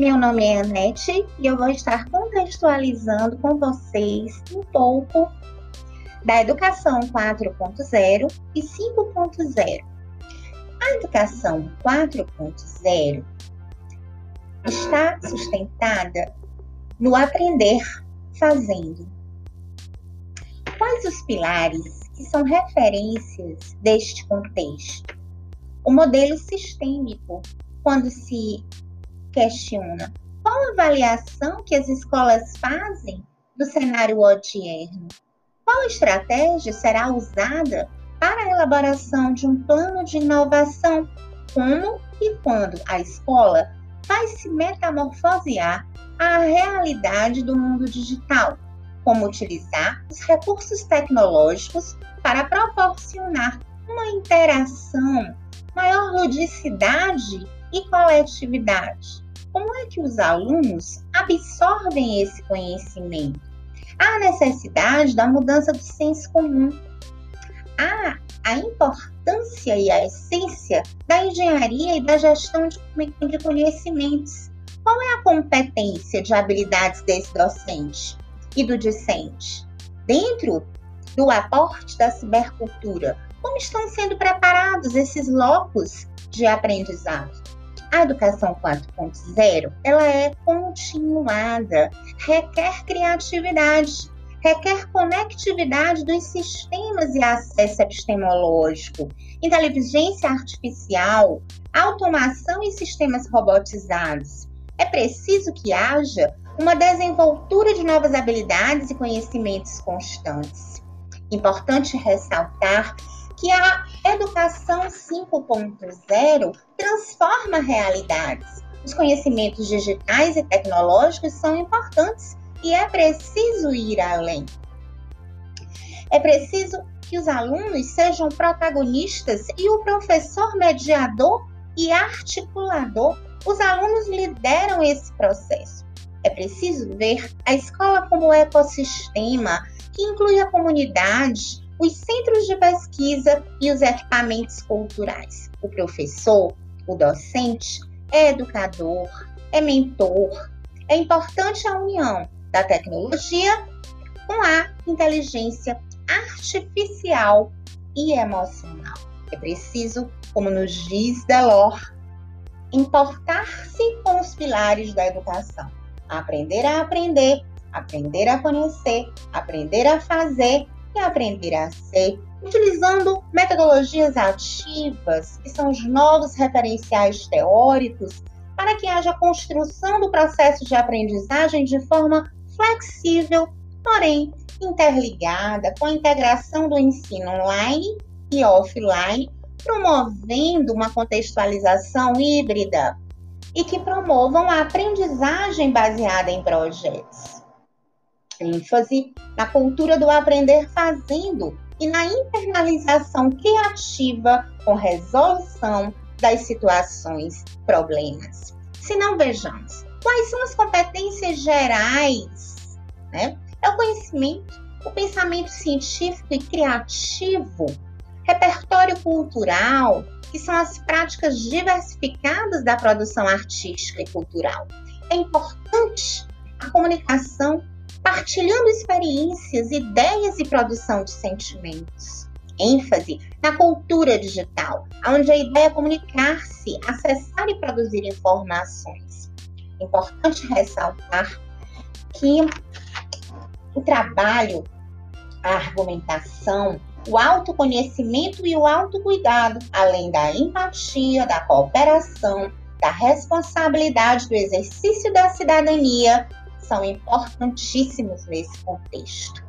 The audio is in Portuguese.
Meu nome é Anete e eu vou estar contextualizando com vocês um pouco da educação 4.0 e 5.0. A educação 4.0 está sustentada no aprender fazendo. Quais os pilares que são referências deste contexto? O modelo sistêmico, quando se questiona. Qual a avaliação que as escolas fazem do cenário odierno, qual estratégia será usada para a elaboração de um plano de inovação, como e quando a escola vai se metamorfosear à realidade do mundo digital, como utilizar os recursos tecnológicos para proporcionar uma interação, maior ludicidade e coletividade. Como é que os alunos absorvem esse conhecimento? Há necessidade da mudança do senso comum. Há a importância e a essência da engenharia e da gestão de conhecimentos. Qual é a competência de habilidades desse docente e do discente? Dentro do aporte da cibercultura, como estão sendo preparados esses locos de aprendizado? A educação 4.0, ela é continuada, requer criatividade, requer conectividade dos sistemas e acesso epistemológico, inteligência artificial, automação e sistemas robotizados. É preciso que haja uma desenvoltura de novas habilidades e conhecimentos constantes. Importante ressaltar que a educação 5.0 transforma realidades. Os conhecimentos digitais e tecnológicos são importantes e é preciso ir além. É preciso que os alunos sejam protagonistas e o professor mediador e articulador. Os alunos lideram esse processo. É preciso ver a escola como ecossistema que inclui a comunidade, os centros de pesquisa e os equipamentos culturais. O professor, o docente, é educador, é mentor. É importante a união da tecnologia com a inteligência artificial e emocional. É preciso, como nos diz Delors, importar-se com os pilares da educação. Aprender a aprender, aprender a conhecer, aprender a fazer e aprender a ser, utilizando metodologias ativas, que são os novos referenciais teóricos, para que haja construção do processo de aprendizagem de forma flexível, porém interligada com a integração do ensino online e offline, promovendo uma contextualização híbrida e que promovam a aprendizagem baseada em projetos ênfase na cultura do aprender fazendo e na internalização criativa com resolução das situações, problemas. Se não vejamos, quais são as competências gerais? Né? É o conhecimento, o pensamento científico e criativo, repertório cultural, que são as práticas diversificadas da produção artística e cultural. É importante a comunicação partilhando experiências, ideias e produção de sentimentos. ênfase na cultura digital, onde a ideia é comunicar-se, acessar e produzir informações. Importante ressaltar que o trabalho, a argumentação, o autoconhecimento e o autocuidado, além da empatia, da cooperação, da responsabilidade do exercício da cidadania, são importantíssimos nesse contexto.